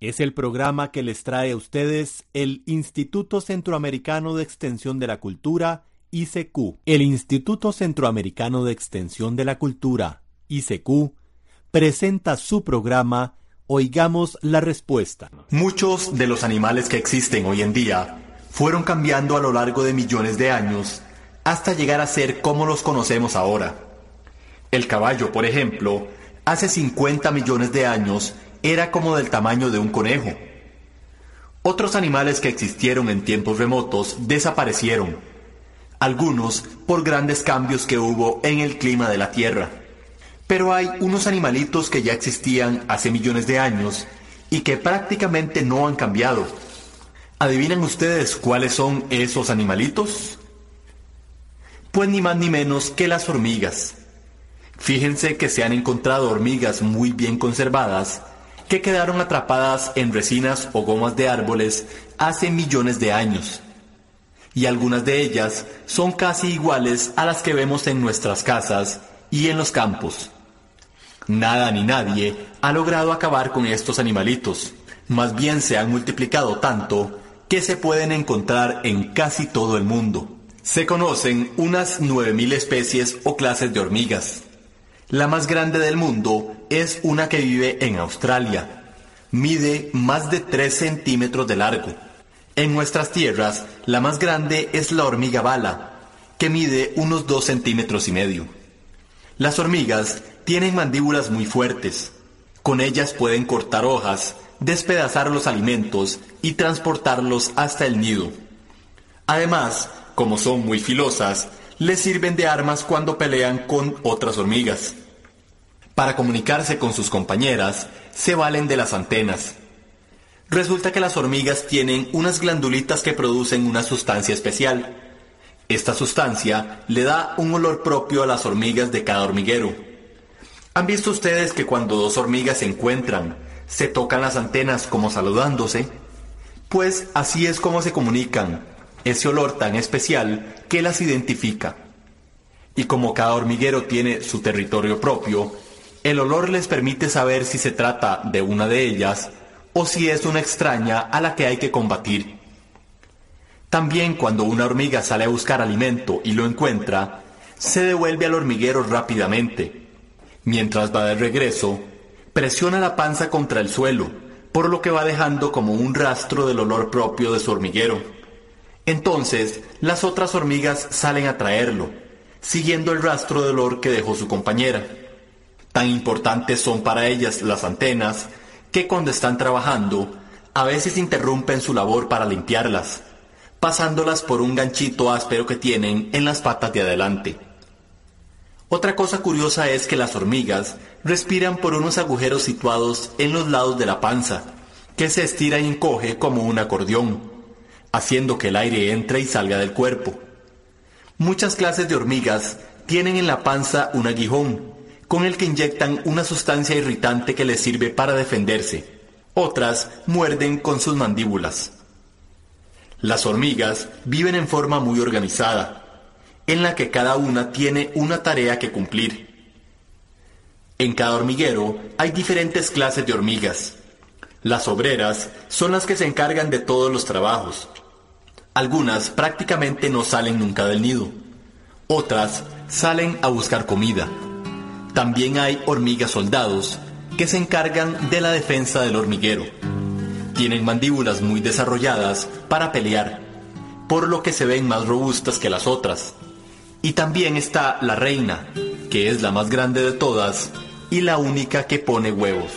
Es el programa que les trae a ustedes el Instituto Centroamericano de Extensión de la Cultura, ICQ. El Instituto Centroamericano de Extensión de la Cultura, ICQ, presenta su programa Oigamos la Respuesta. Muchos de los animales que existen hoy en día fueron cambiando a lo largo de millones de años hasta llegar a ser como los conocemos ahora. El caballo, por ejemplo, hace 50 millones de años era como del tamaño de un conejo. Otros animales que existieron en tiempos remotos desaparecieron, algunos por grandes cambios que hubo en el clima de la Tierra. Pero hay unos animalitos que ya existían hace millones de años y que prácticamente no han cambiado. ¿Adivinan ustedes cuáles son esos animalitos? Pues ni más ni menos que las hormigas. Fíjense que se han encontrado hormigas muy bien conservadas que quedaron atrapadas en resinas o gomas de árboles hace millones de años. Y algunas de ellas son casi iguales a las que vemos en nuestras casas y en los campos. Nada ni nadie ha logrado acabar con estos animalitos. Más bien se han multiplicado tanto que se pueden encontrar en casi todo el mundo. Se conocen unas 9.000 especies o clases de hormigas. La más grande del mundo es una que vive en Australia. Mide más de 3 centímetros de largo. En nuestras tierras, la más grande es la hormiga bala, que mide unos 2 centímetros y medio. Las hormigas tienen mandíbulas muy fuertes. Con ellas pueden cortar hojas, despedazar los alimentos y transportarlos hasta el nido. Además, como son muy filosas, les sirven de armas cuando pelean con otras hormigas. Para comunicarse con sus compañeras, se valen de las antenas. Resulta que las hormigas tienen unas glandulitas que producen una sustancia especial. Esta sustancia le da un olor propio a las hormigas de cada hormiguero. ¿Han visto ustedes que cuando dos hormigas se encuentran, se tocan las antenas como saludándose? Pues así es como se comunican, ese olor tan especial que las identifica. Y como cada hormiguero tiene su territorio propio, el olor les permite saber si se trata de una de ellas o si es una extraña a la que hay que combatir. También cuando una hormiga sale a buscar alimento y lo encuentra, se devuelve al hormiguero rápidamente. Mientras va de regreso, presiona la panza contra el suelo, por lo que va dejando como un rastro del olor propio de su hormiguero. Entonces, las otras hormigas salen a traerlo, siguiendo el rastro de olor que dejó su compañera. Tan importantes son para ellas las antenas que cuando están trabajando, a veces interrumpen su labor para limpiarlas, pasándolas por un ganchito áspero que tienen en las patas de adelante. Otra cosa curiosa es que las hormigas respiran por unos agujeros situados en los lados de la panza, que se estira y encoge como un acordeón, haciendo que el aire entre y salga del cuerpo. Muchas clases de hormigas tienen en la panza un aguijón, con el que inyectan una sustancia irritante que les sirve para defenderse. Otras muerden con sus mandíbulas. Las hormigas viven en forma muy organizada, en la que cada una tiene una tarea que cumplir. En cada hormiguero hay diferentes clases de hormigas. Las obreras son las que se encargan de todos los trabajos. Algunas prácticamente no salen nunca del nido. Otras salen a buscar comida. También hay hormigas soldados que se encargan de la defensa del hormiguero. Tienen mandíbulas muy desarrolladas para pelear, por lo que se ven más robustas que las otras. Y también está la reina, que es la más grande de todas y la única que pone huevos.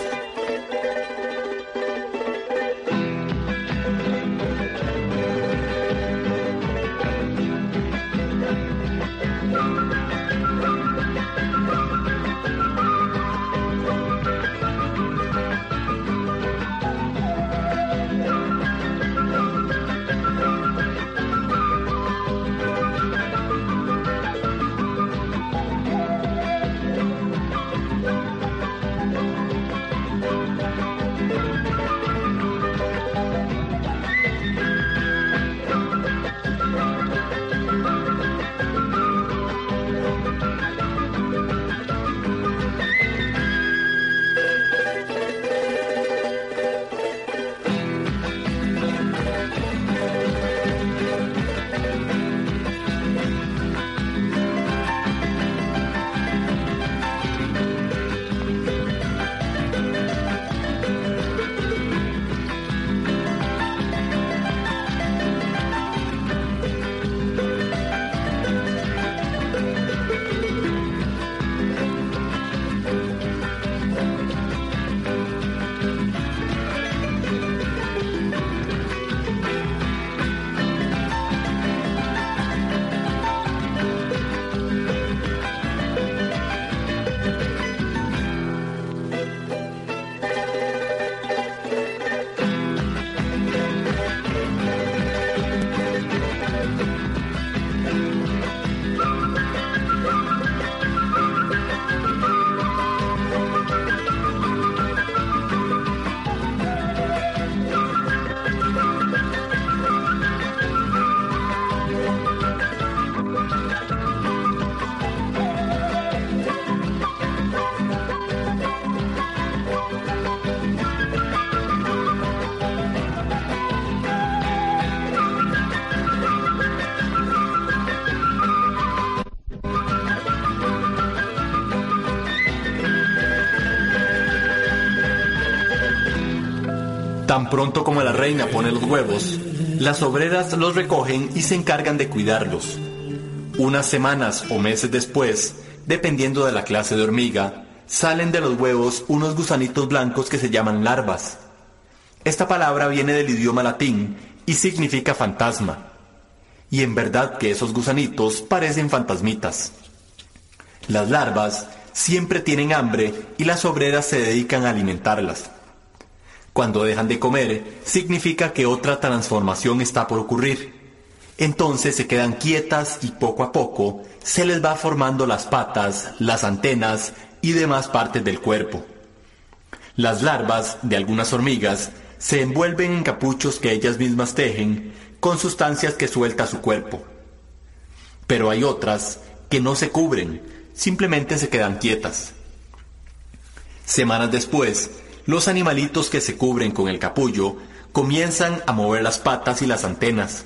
Tan pronto como la reina pone los huevos, las obreras los recogen y se encargan de cuidarlos. Unas semanas o meses después, dependiendo de la clase de hormiga, salen de los huevos unos gusanitos blancos que se llaman larvas. Esta palabra viene del idioma latín y significa fantasma. Y en verdad que esos gusanitos parecen fantasmitas. Las larvas siempre tienen hambre y las obreras se dedican a alimentarlas. Cuando dejan de comer, significa que otra transformación está por ocurrir. Entonces se quedan quietas y poco a poco se les va formando las patas, las antenas y demás partes del cuerpo. Las larvas de algunas hormigas se envuelven en capuchos que ellas mismas tejen con sustancias que suelta su cuerpo. Pero hay otras que no se cubren, simplemente se quedan quietas. Semanas después, los animalitos que se cubren con el capullo comienzan a mover las patas y las antenas.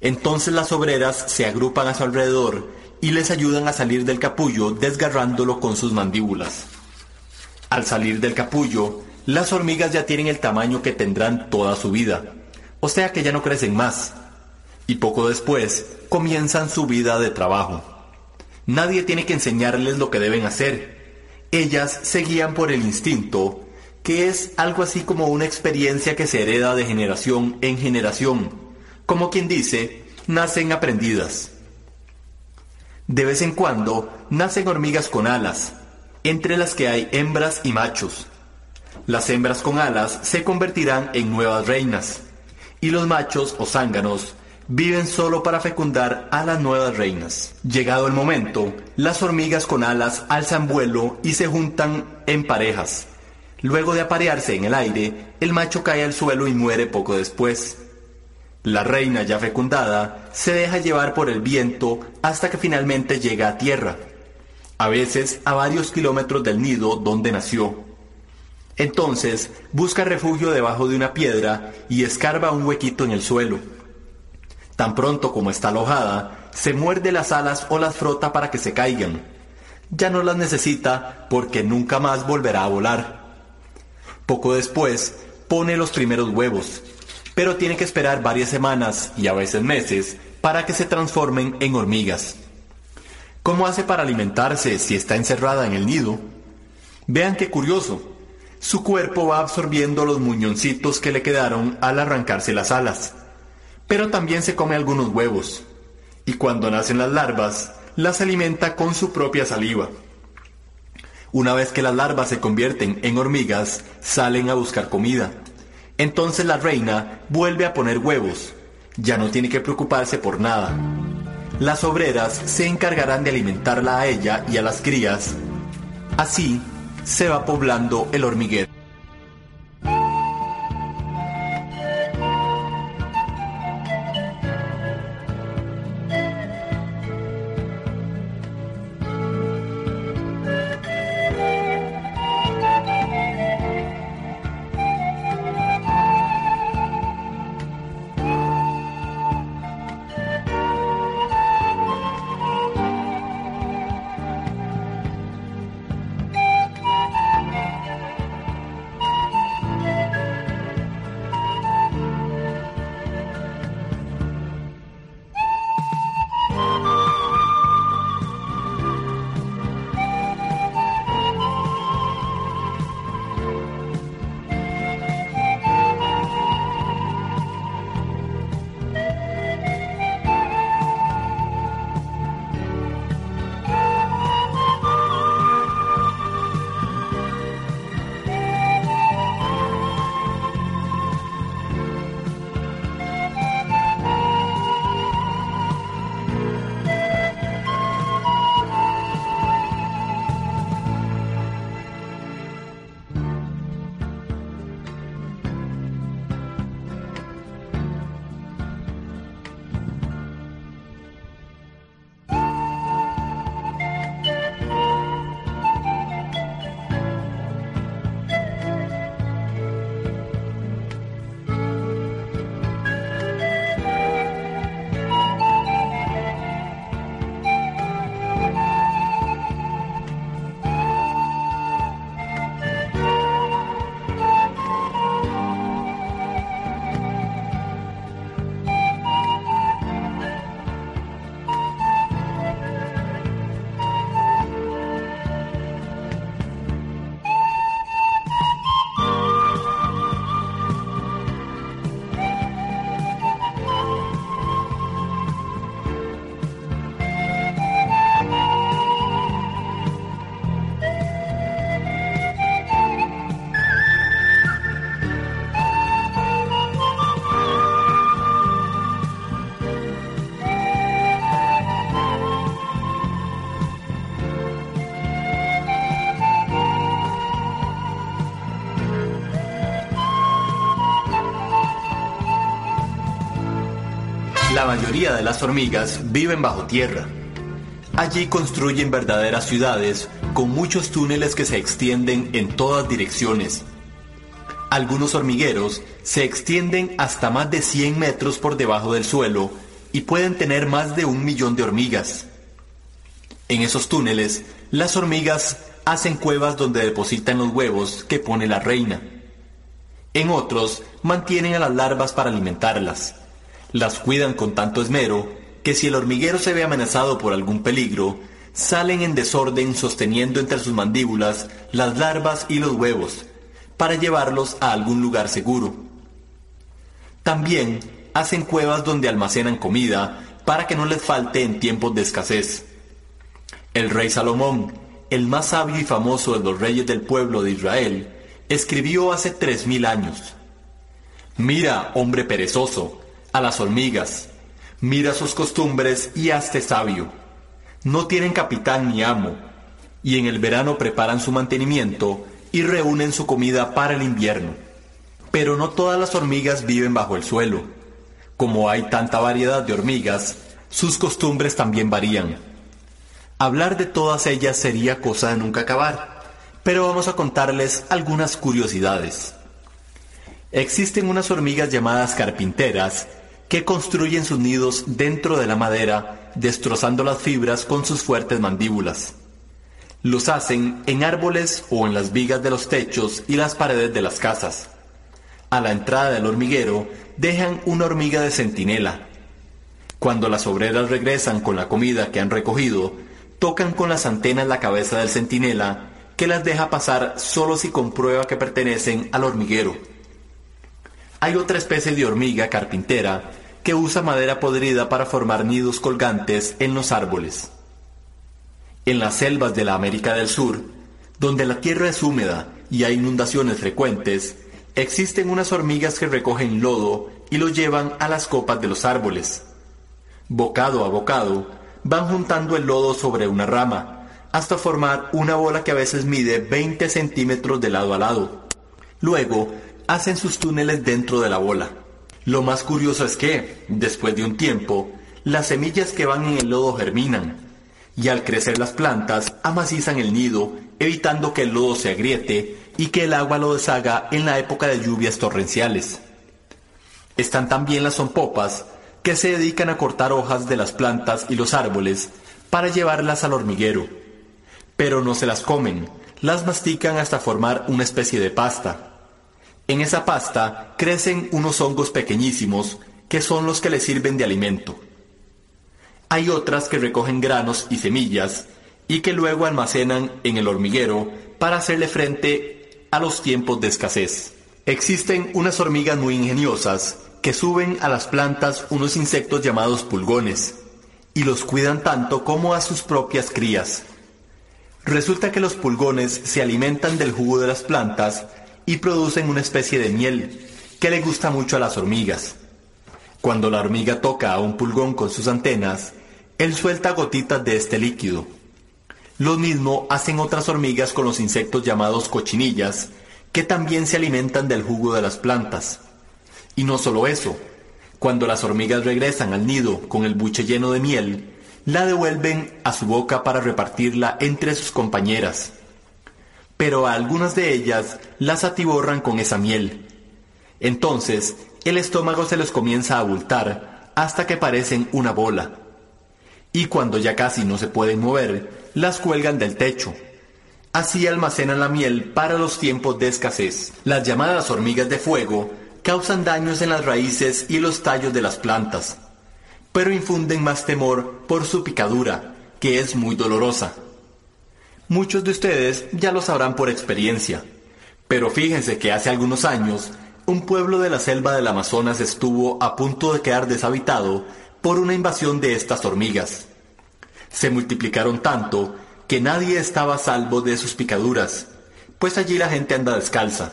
Entonces las obreras se agrupan a su alrededor y les ayudan a salir del capullo desgarrándolo con sus mandíbulas. Al salir del capullo, las hormigas ya tienen el tamaño que tendrán toda su vida, o sea que ya no crecen más, y poco después comienzan su vida de trabajo. Nadie tiene que enseñarles lo que deben hacer. Ellas se guían por el instinto que es algo así como una experiencia que se hereda de generación en generación, como quien dice, nacen aprendidas. De vez en cuando nacen hormigas con alas, entre las que hay hembras y machos. Las hembras con alas se convertirán en nuevas reinas, y los machos o zánganos viven solo para fecundar a las nuevas reinas. Llegado el momento, las hormigas con alas alzan vuelo y se juntan en parejas Luego de aparearse en el aire, el macho cae al suelo y muere poco después. La reina ya fecundada se deja llevar por el viento hasta que finalmente llega a tierra, a veces a varios kilómetros del nido donde nació. Entonces busca refugio debajo de una piedra y escarba un huequito en el suelo. Tan pronto como está alojada, se muerde las alas o las frota para que se caigan. Ya no las necesita porque nunca más volverá a volar. Poco después, pone los primeros huevos, pero tiene que esperar varias semanas y a veces meses para que se transformen en hormigas. ¿Cómo hace para alimentarse si está encerrada en el nido? Vean qué curioso. Su cuerpo va absorbiendo los muñoncitos que le quedaron al arrancarse las alas, pero también se come algunos huevos, y cuando nacen las larvas, las alimenta con su propia saliva. Una vez que las larvas se convierten en hormigas, salen a buscar comida. Entonces la reina vuelve a poner huevos. Ya no tiene que preocuparse por nada. Las obreras se encargarán de alimentarla a ella y a las crías. Así se va poblando el hormiguero. Mayoría de las hormigas viven bajo tierra. Allí construyen verdaderas ciudades con muchos túneles que se extienden en todas direcciones. Algunos hormigueros se extienden hasta más de 100 metros por debajo del suelo y pueden tener más de un millón de hormigas. En esos túneles, las hormigas hacen cuevas donde depositan los huevos que pone la reina. En otros, mantienen a las larvas para alimentarlas. Las cuidan con tanto esmero que si el hormiguero se ve amenazado por algún peligro, salen en desorden sosteniendo entre sus mandíbulas las larvas y los huevos, para llevarlos a algún lugar seguro. También hacen cuevas donde almacenan comida para que no les falte en tiempos de escasez. El rey Salomón, el más sabio y famoso de los reyes del pueblo de Israel, escribió hace tres mil años. Mira, hombre perezoso, a las hormigas, mira sus costumbres y hazte sabio. No tienen capitán ni amo, y en el verano preparan su mantenimiento y reúnen su comida para el invierno. Pero no todas las hormigas viven bajo el suelo. Como hay tanta variedad de hormigas, sus costumbres también varían. Hablar de todas ellas sería cosa de nunca acabar, pero vamos a contarles algunas curiosidades. Existen unas hormigas llamadas carpinteras que construyen sus nidos dentro de la madera, destrozando las fibras con sus fuertes mandíbulas. Los hacen en árboles o en las vigas de los techos y las paredes de las casas. A la entrada del hormiguero dejan una hormiga de centinela. Cuando las obreras regresan con la comida que han recogido, tocan con las antenas la cabeza del centinela, que las deja pasar solo si comprueba que pertenecen al hormiguero. Hay otra especie de hormiga carpintera que usa madera podrida para formar nidos colgantes en los árboles. En las selvas de la América del Sur, donde la tierra es húmeda y hay inundaciones frecuentes, existen unas hormigas que recogen lodo y lo llevan a las copas de los árboles. Bocado a bocado, van juntando el lodo sobre una rama, hasta formar una bola que a veces mide 20 centímetros de lado a lado. Luego, hacen sus túneles dentro de la bola. Lo más curioso es que, después de un tiempo, las semillas que van en el lodo germinan, y al crecer las plantas, amacizan el nido, evitando que el lodo se agriete y que el agua lo deshaga en la época de lluvias torrenciales. Están también las sonpopas, que se dedican a cortar hojas de las plantas y los árboles para llevarlas al hormiguero. Pero no se las comen, las mastican hasta formar una especie de pasta. En esa pasta crecen unos hongos pequeñísimos que son los que les sirven de alimento. Hay otras que recogen granos y semillas y que luego almacenan en el hormiguero para hacerle frente a los tiempos de escasez. Existen unas hormigas muy ingeniosas que suben a las plantas unos insectos llamados pulgones y los cuidan tanto como a sus propias crías. Resulta que los pulgones se alimentan del jugo de las plantas y producen una especie de miel que le gusta mucho a las hormigas. Cuando la hormiga toca a un pulgón con sus antenas, él suelta gotitas de este líquido. Lo mismo hacen otras hormigas con los insectos llamados cochinillas, que también se alimentan del jugo de las plantas. Y no solo eso, cuando las hormigas regresan al nido con el buche lleno de miel, la devuelven a su boca para repartirla entre sus compañeras. Pero a algunas de ellas las atiborran con esa miel. Entonces, el estómago se les comienza a abultar hasta que parecen una bola. Y cuando ya casi no se pueden mover, las cuelgan del techo. Así almacenan la miel para los tiempos de escasez. Las llamadas hormigas de fuego causan daños en las raíces y los tallos de las plantas, pero infunden más temor por su picadura, que es muy dolorosa. Muchos de ustedes ya lo sabrán por experiencia, pero fíjense que hace algunos años un pueblo de la selva del Amazonas estuvo a punto de quedar deshabitado por una invasión de estas hormigas. Se multiplicaron tanto que nadie estaba salvo de sus picaduras, pues allí la gente anda descalza.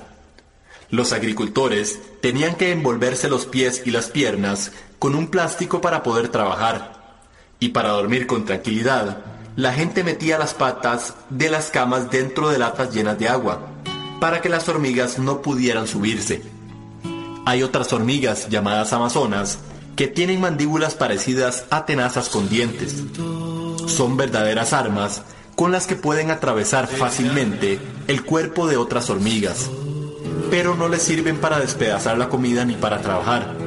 Los agricultores tenían que envolverse los pies y las piernas con un plástico para poder trabajar. Y para dormir con tranquilidad, la gente metía las patas de las camas dentro de latas llenas de agua, para que las hormigas no pudieran subirse. Hay otras hormigas llamadas amazonas que tienen mandíbulas parecidas a tenazas con dientes. Son verdaderas armas con las que pueden atravesar fácilmente el cuerpo de otras hormigas, pero no les sirven para despedazar la comida ni para trabajar.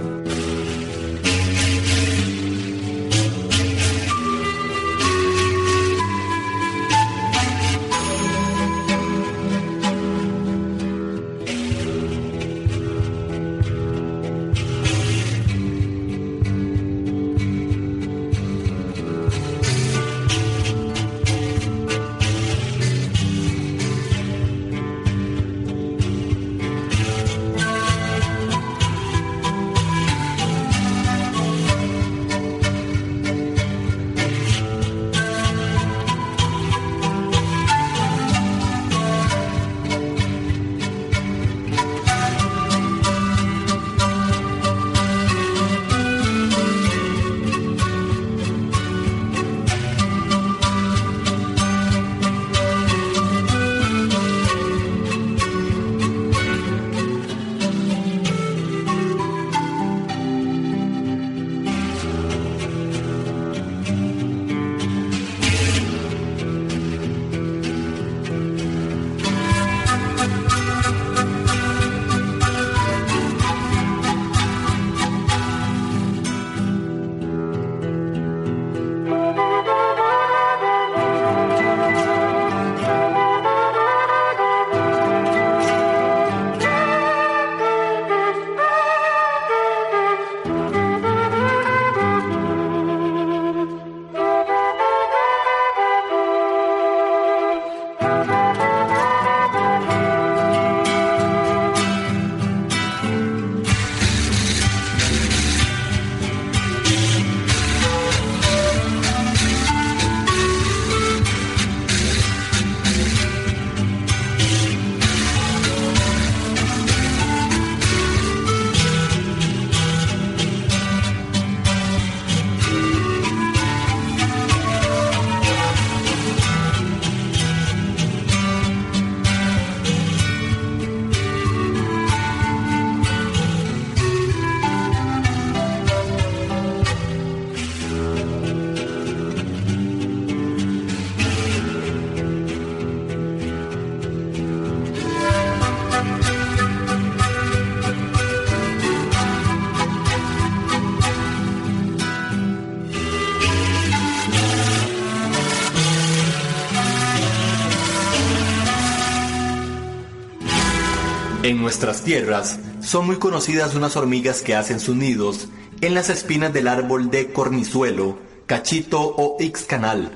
Nuestras tierras son muy conocidas unas hormigas que hacen sus nidos en las espinas del árbol de cornizuelo, cachito o ixcanal.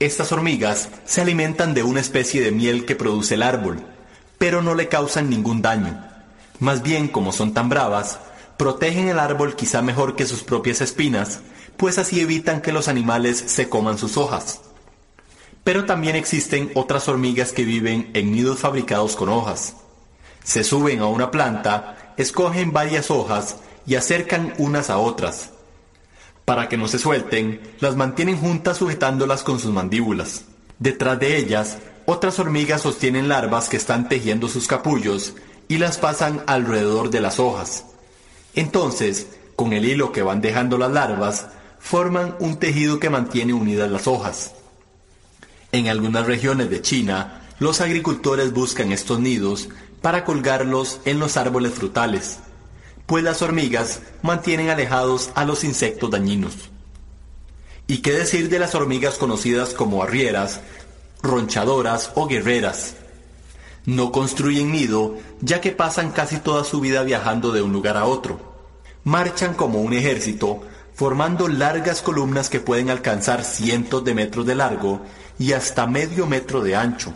Estas hormigas se alimentan de una especie de miel que produce el árbol, pero no le causan ningún daño. Más bien, como son tan bravas, protegen el árbol quizá mejor que sus propias espinas, pues así evitan que los animales se coman sus hojas. Pero también existen otras hormigas que viven en nidos fabricados con hojas. Se suben a una planta, escogen varias hojas y acercan unas a otras. Para que no se suelten, las mantienen juntas sujetándolas con sus mandíbulas. Detrás de ellas, otras hormigas sostienen larvas que están tejiendo sus capullos y las pasan alrededor de las hojas. Entonces, con el hilo que van dejando las larvas, forman un tejido que mantiene unidas las hojas. En algunas regiones de China, los agricultores buscan estos nidos para colgarlos en los árboles frutales, pues las hormigas mantienen alejados a los insectos dañinos. ¿Y qué decir de las hormigas conocidas como arrieras, ronchadoras o guerreras? No construyen nido ya que pasan casi toda su vida viajando de un lugar a otro. Marchan como un ejército, formando largas columnas que pueden alcanzar cientos de metros de largo y hasta medio metro de ancho.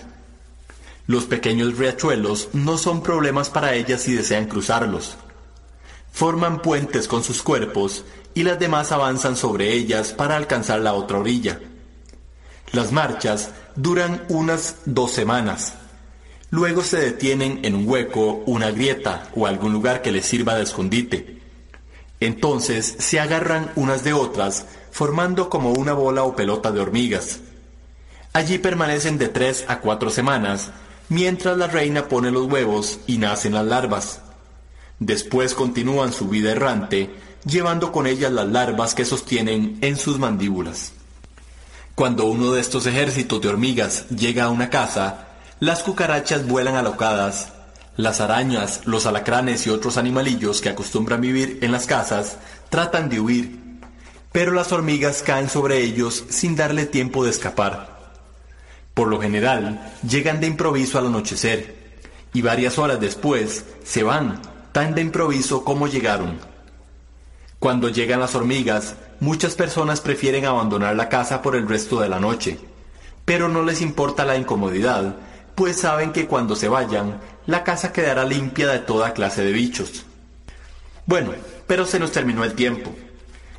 Los pequeños riachuelos no son problemas para ellas si desean cruzarlos. Forman puentes con sus cuerpos y las demás avanzan sobre ellas para alcanzar la otra orilla. Las marchas duran unas dos semanas. Luego se detienen en un hueco, una grieta o algún lugar que les sirva de escondite. Entonces se agarran unas de otras, formando como una bola o pelota de hormigas. Allí permanecen de tres a cuatro semanas mientras la reina pone los huevos y nacen las larvas. Después continúan su vida errante, llevando con ellas las larvas que sostienen en sus mandíbulas. Cuando uno de estos ejércitos de hormigas llega a una casa, las cucarachas vuelan alocadas, las arañas, los alacranes y otros animalillos que acostumbran vivir en las casas tratan de huir, pero las hormigas caen sobre ellos sin darle tiempo de escapar. Por lo general, llegan de improviso al anochecer, y varias horas después se van, tan de improviso como llegaron. Cuando llegan las hormigas, muchas personas prefieren abandonar la casa por el resto de la noche, pero no les importa la incomodidad, pues saben que cuando se vayan, la casa quedará limpia de toda clase de bichos. Bueno, pero se nos terminó el tiempo.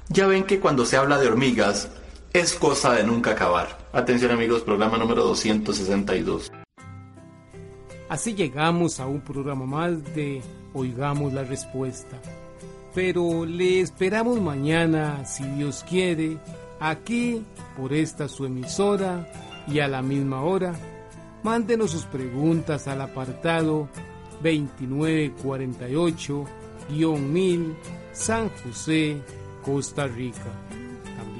Ya ven que cuando se habla de hormigas, es cosa de nunca acabar. Atención amigos, programa número 262. Así llegamos a un programa más de Oigamos la Respuesta. Pero le esperamos mañana, si Dios quiere, aquí por esta su emisora y a la misma hora. Mándenos sus preguntas al apartado 2948-1000 San José, Costa Rica.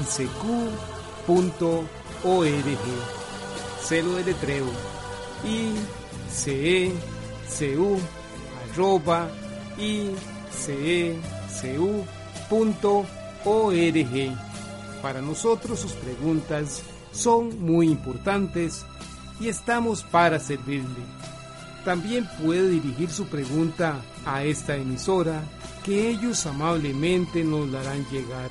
icq Celo de icecu arroba icecu.org. Para nosotros sus preguntas son muy importantes y estamos para servirle. También puede dirigir su pregunta a esta emisora que ellos amablemente nos la harán llegar.